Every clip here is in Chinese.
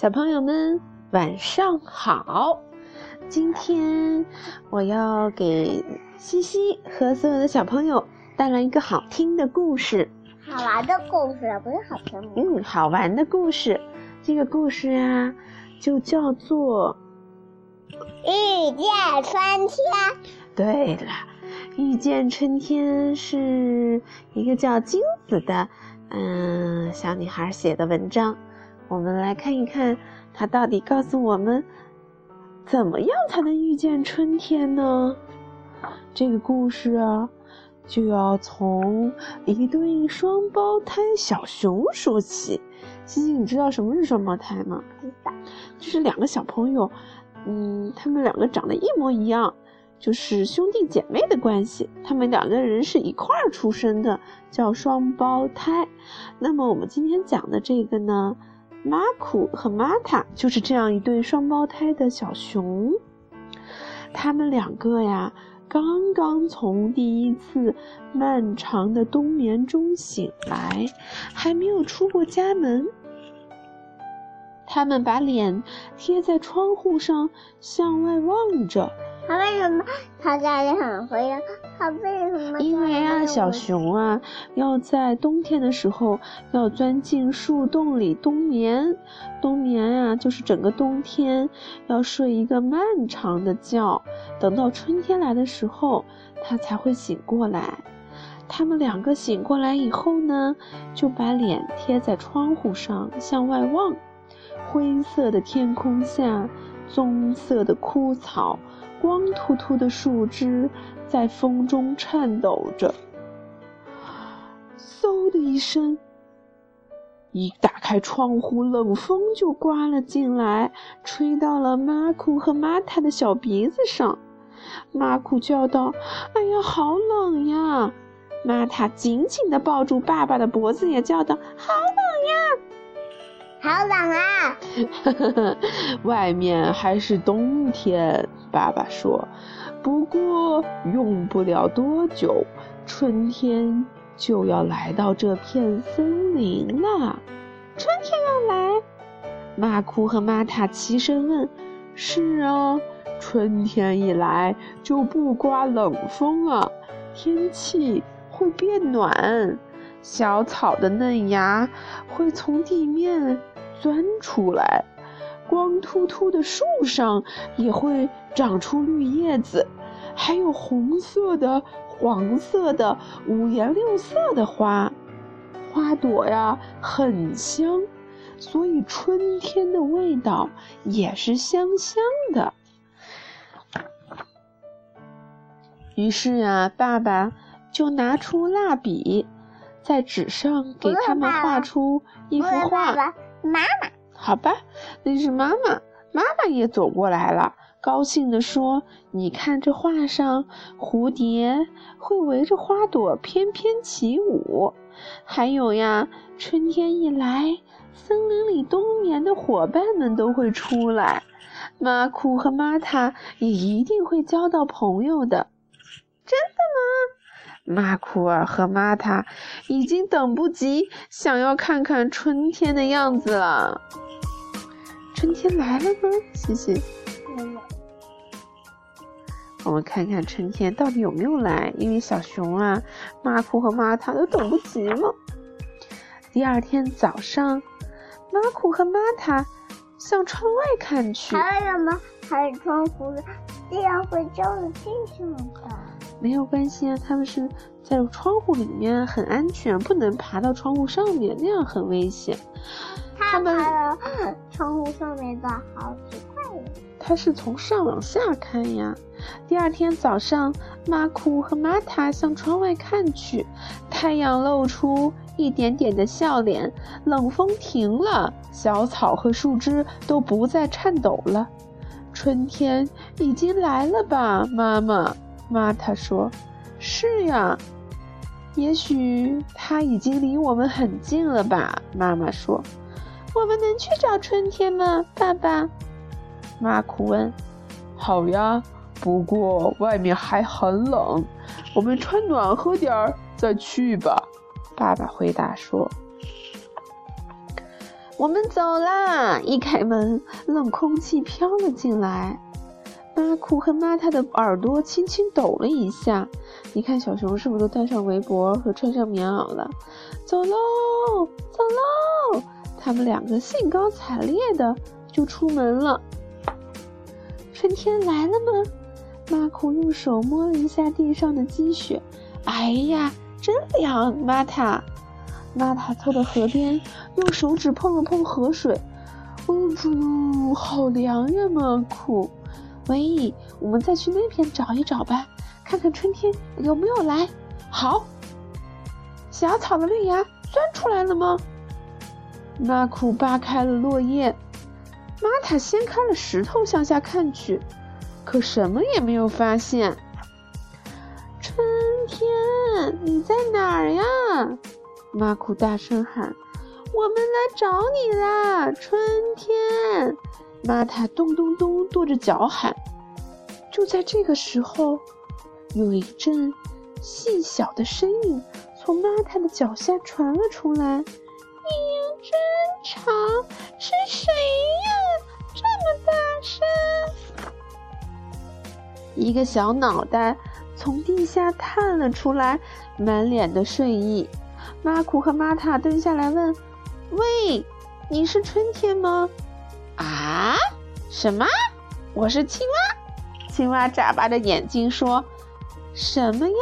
小朋友们晚上好！今天我要给西西和所有的小朋友带来一个好听的故事。好玩的故事，不是好听的。嗯，好玩的故事。这个故事啊，就叫做《遇见春天》。对了，《遇见春天》是一个叫金子的嗯小女孩写的文章。我们来看一看，它到底告诉我们怎么样才能遇见春天呢？这个故事啊，就要从一对双胞胎小熊说起。西西，你知道什么是双胞胎吗？就是两个小朋友，嗯，他们两个长得一模一样，就是兄弟姐妹的关系。他们两个人是一块儿出生的，叫双胞胎。那么我们今天讲的这个呢？马库和玛塔就是这样一对双胞胎的小熊，他们两个呀，刚刚从第一次漫长的冬眠中醒来，还没有出过家门。他们把脸贴在窗户上，向外望着。他为什么他家里很灰呀？他为什么？因为啊，小熊啊，要在冬天的时候要钻进树洞里冬眠。冬眠啊，就是整个冬天要睡一个漫长的觉，等到春天来的时候，它才会醒过来。他们两个醒过来以后呢，就把脸贴在窗户上向外望。灰色的天空下，棕色的枯草。光秃秃的树枝在风中颤抖着。嗖的一声，一打开窗户，冷风就刮了进来，吹到了马库和玛塔的小鼻子上。马库叫道：“哎呀，好冷呀！”玛塔紧紧地抱住爸爸的脖子，也叫道：“好冷呀！”好冷啊！外面还是冬天，爸爸说。不过用不了多久，春天就要来到这片森林了。春天要来？马库和玛塔齐声问。是啊，春天一来就不刮冷风了，天气会变暖。小草的嫩芽会从地面钻出来，光秃秃的树上也会长出绿叶子，还有红色的、黄色的、五颜六色的花。花朵呀很香，所以春天的味道也是香香的。于是呀，爸爸就拿出蜡笔。在纸上给他们画出一幅画。妈妈，好吧，那是妈妈。妈妈也走过来了，高兴地说：“你看这画上，蝴蝶会围着花朵翩翩起舞。还有呀，春天一来，森林里冬眠的伙伴们都会出来。马库和玛塔也一定会交到朋友的。真的吗？”马库尔和玛塔已经等不及，想要看看春天的样子了。春天来了吗？西西，我们看看春天到底有没有来。因为小熊啊，马库和玛塔都等不及了。第二天早上，马库和玛塔向窗外看去。还有什么开窗户？这样会照得进去吗？没有关系啊，他们是在窗户里面很安全，不能爬到窗户上面，那样很危险。他们 窗户上面的好奇怪呀！他是从上往下看呀。第二天早上，马库和玛塔向窗外看去，太阳露出一点点的笑脸，冷风停了，小草和树枝都不再颤抖了。春天已经来了吧，妈妈？玛塔说：“是呀，也许它已经离我们很近了吧。”妈妈说：“我们能去找春天吗？”爸爸，马库问。“好呀，不过外面还很冷，我们穿暖和点儿再去吧。”爸爸回答说。我们走啦！一开门，冷空气飘了进来。马库和玛塔的耳朵轻轻抖了一下。你看，小熊是不是都戴上围脖和穿上棉袄了？走喽，走喽！他们两个兴高采烈的就出门了。春天来了吗？马库用手摸了一下地上的积雪。哎呀，真凉！玛塔。玛塔凑到河边，用手指碰了碰河水。哦猪，好凉呀！马库，喂，我们再去那边找一找吧，看看春天有没有来。好，小草的绿芽钻出来了吗？马库扒开了落叶，玛塔掀开了石头向下看去，可什么也没有发现。春天，你在哪儿呀？马库大声喊：“我们来找你啦，春天！”玛塔咚咚咚跺着脚喊。就在这个时候，有一阵细小的声音从玛塔的脚下传了出来：“哎呀，真吵！是谁呀？这么大声！”一个小脑袋从地下探了出来，满脸的睡意。马库和玛塔蹲下来问：“喂，你是春天吗？”“？什么？我是青蛙。”青蛙眨巴着眼睛说：“什么呀？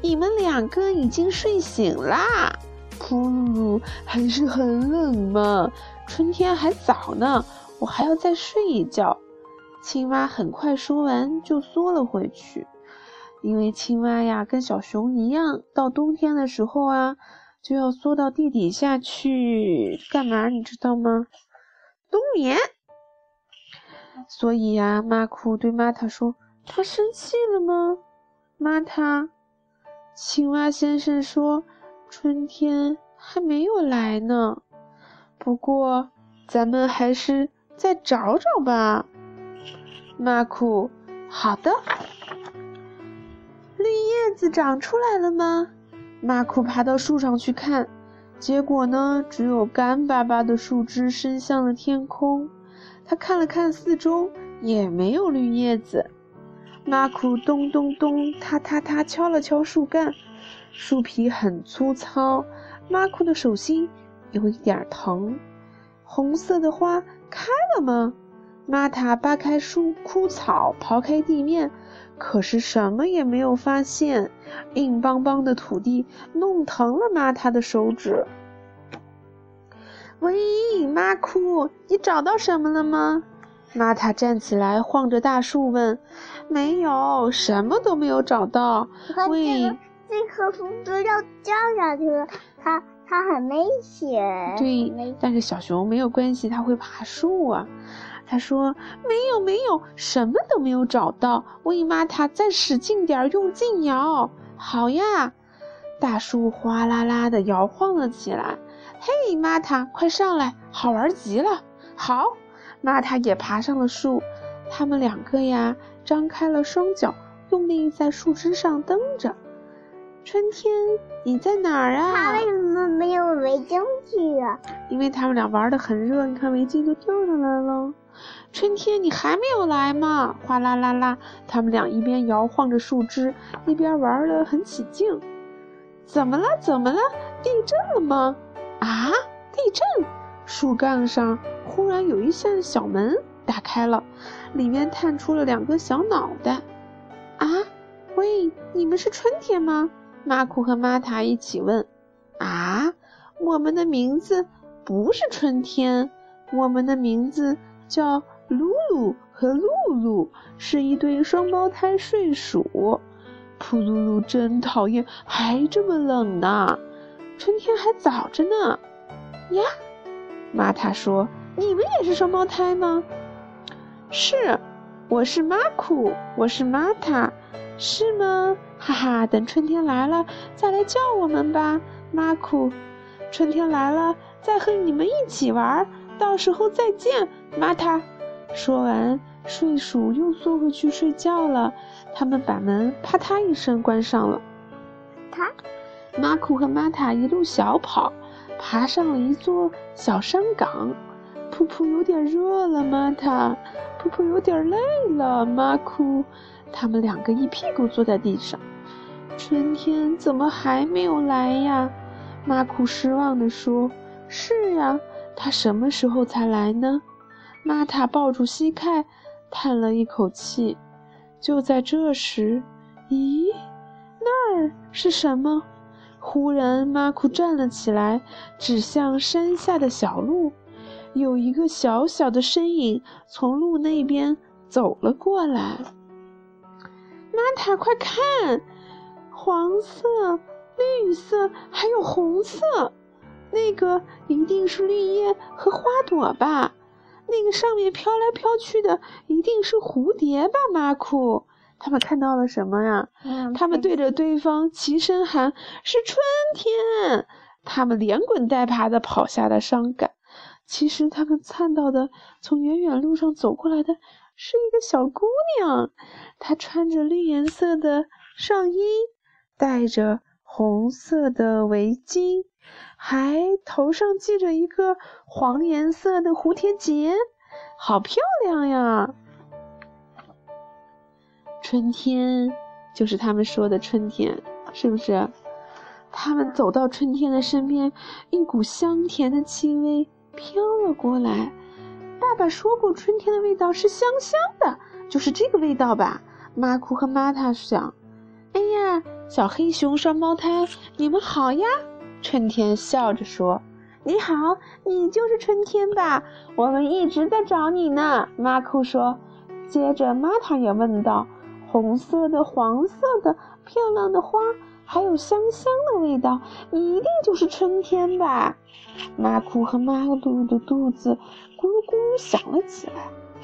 你们两个已经睡醒啦？噗噜，还是很冷嘛。春天还早呢，我还要再睡一觉。”青蛙很快说完就缩了回去，因为青蛙呀跟小熊一样，到冬天的时候啊。就要缩到地底下去干嘛？你知道吗？冬眠。所以呀，马库对玛塔说：“他生气了吗？”玛塔，青蛙先生说：“春天还没有来呢。不过，咱们还是再找找吧。”马库，好的。绿叶子长出来了吗？马库爬到树上去看，结果呢，只有干巴巴的树枝伸向了天空。他看了看四周，也没有绿叶子。马库咚咚咚，踏踏踏敲了敲树干，树皮很粗糙，马库的手心有一点疼。红色的花开了吗？玛塔扒开树枯草，刨开地面。可是什么也没有发现，硬邦邦的土地弄疼了玛塔的手指。喂，妈库，你找到什么了吗？玛塔站起来，晃着大树问：“没有，什么都没有找到。”喂，这棵树都要掉下去了，它它很危险。对，但是小熊没有关系，它会爬树啊。他说：“没有，没有，什么都没有找到。”喂，玛塔，再使劲点，用劲摇。好呀，大树哗啦啦的摇晃了起来。嘿，玛塔，快上来，好玩极了。好，玛塔也爬上了树。他们两个呀，张开了双脚，用力在树枝上蹬着。春天，你在哪儿啊？他为什么没有围巾去啊？因为他们俩玩的很热，你看围巾都掉下来了。春天，你还没有来吗？哗啦啦啦，他们俩一边摇晃着树枝，一边玩的很起劲。怎么了？怎么了？地震了吗？啊！地震！树干上忽然有一扇小门打开了，里面探出了两个小脑袋。啊！喂，你们是春天吗？马库和玛塔一起问。啊！我们的名字不是春天，我们的名字叫。露露和露露是一对双胞胎睡鼠。噗噜噜真讨厌，还这么冷呢。春天还早着呢。呀，玛塔说：“你们也是双胞胎吗？”是，我是马库，我是玛塔，是吗？哈哈，等春天来了再来叫我们吧，马库。春天来了再和你们一起玩，到时候再见，玛塔。说完，睡鼠又缩回去睡觉了。他们把门啪嗒一声关上了。马库和玛塔一路小跑，爬上了一座小山岗。噗噗有点热了，玛塔。噗噗有点累了，马库。他们两个一屁股坐在地上。春天怎么还没有来呀？马库失望地说：“是呀，他什么时候才来呢？”玛塔抱住膝盖，叹了一口气。就在这时，咦，那儿是什么？忽然，马库站了起来，指向山下的小路。有一个小小的身影从路那边走了过来。玛塔，快看，黄色、绿色还有红色，那个一定是绿叶和花朵吧？那个上面飘来飘去的一定是蝴蝶吧？马库，他们看到了什么呀？他们对着对方齐声喊：“是春天！”他们连滚带爬的跑下了山岗。其实他们看到的，从远远路上走过来的是一个小姑娘，她穿着绿颜色的上衣，戴着红色的围巾，还头上系着一个黄颜色的蝴蝶结，好漂亮呀！春天就是他们说的春天，是不是？他们走到春天的身边，一股香甜的气味。飘了过来。爸爸说过，春天的味道是香香的，就是这个味道吧？马库和玛塔想。哎呀，小黑熊双胞胎，你们好呀！春天笑着说：“你好，你就是春天吧？我们一直在找你呢。”马库说。接着，玛塔也问道：“红色的、黄色的、漂亮的花。”还有香香的味道，你一定就是春天吧？马库和马杜的肚子咕噜咕噜响了起来。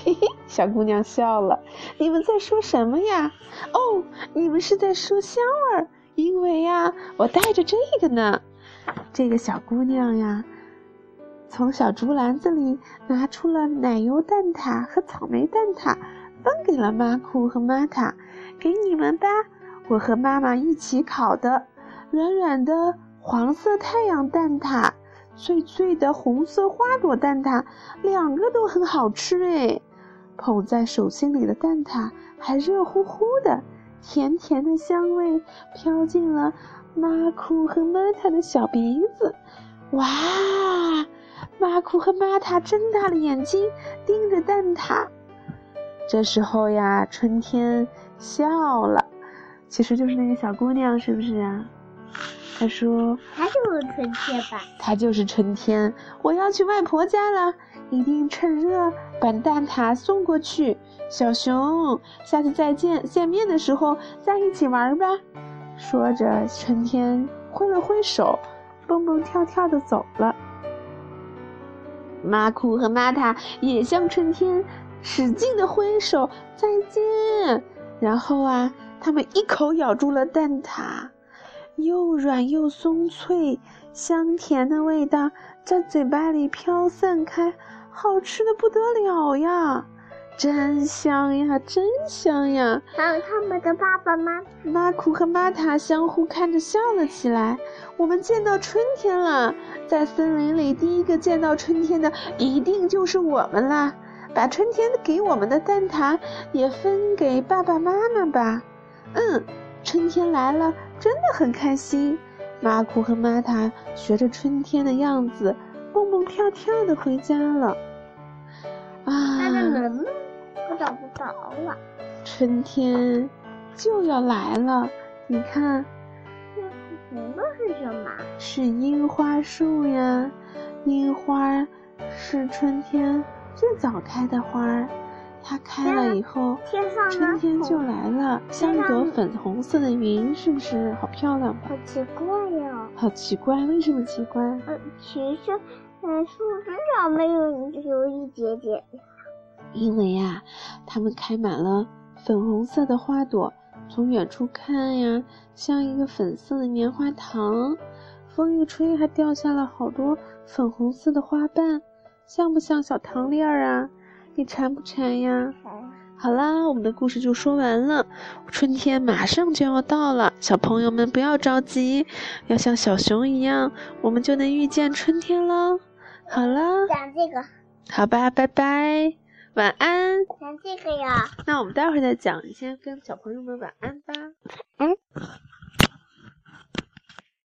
嘿嘿，小姑娘笑了。你们在说什么呀？哦，你们是在说香味儿，因为呀，我带着这个呢。这个小姑娘呀，从小竹篮子里拿出了奶油蛋挞和草莓蛋挞，分给了马库和玛塔，给你们吧。我和妈妈一起烤的软软的黄色太阳蛋挞，脆脆的红色花朵蛋挞，两个都很好吃哎！捧在手心里的蛋挞还热乎乎的，甜甜的香味飘进了马库和玛塔的小鼻子。哇！马库和玛塔睁大了眼睛盯着蛋挞。这时候呀，春天笑了。其实就是那个小姑娘，是不是啊？她说：“她就是春天吧？”她就是春天。我要去外婆家了，一定趁热把蛋挞送过去。小熊，下次再见，见面的时候再一起玩吧。说着，春天挥了挥手，蹦蹦跳跳的走了。马库和玛塔也向春天使劲的挥手再见，然后啊。他们一口咬住了蛋挞，又软又松脆，香甜的味道在嘴巴里飘散开，好吃的不得了呀！真香呀，真香呀！还有他们的爸爸妈妈，马库和玛塔相互看着笑了起来。我们见到春天了，在森林里第一个见到春天的一定就是我们啦！把春天给我们的蛋挞也分给爸爸妈妈吧。嗯，春天来了，真的很开心。马库和玛塔学着春天的样子，蹦蹦跳跳的回家了。啊，那个人呢？我找不着了。春天就要来了，你看，那红的是什么？是樱花树呀。樱花是春天最早开的花儿。它开了以后，春天就来了，像一朵粉红色的云，是不是好漂亮吧？好奇怪呀！好奇怪，为什么奇怪？呃，其实，嗯，树枝上没有有一节节。因为呀，它们开满了粉红色的花朵，从远处看呀，像一个粉色的棉花糖。风一吹，还掉下了好多粉红色的花瓣，像不像小糖粒儿啊？你馋不馋呀？好啦，我们的故事就说完了。春天马上就要到了，小朋友们不要着急，要像小熊一样，我们就能遇见春天喽。好了，讲这个，好吧，拜拜，晚安。讲这个呀。那我们待会儿再讲，你先跟小朋友们晚安吧。嗯。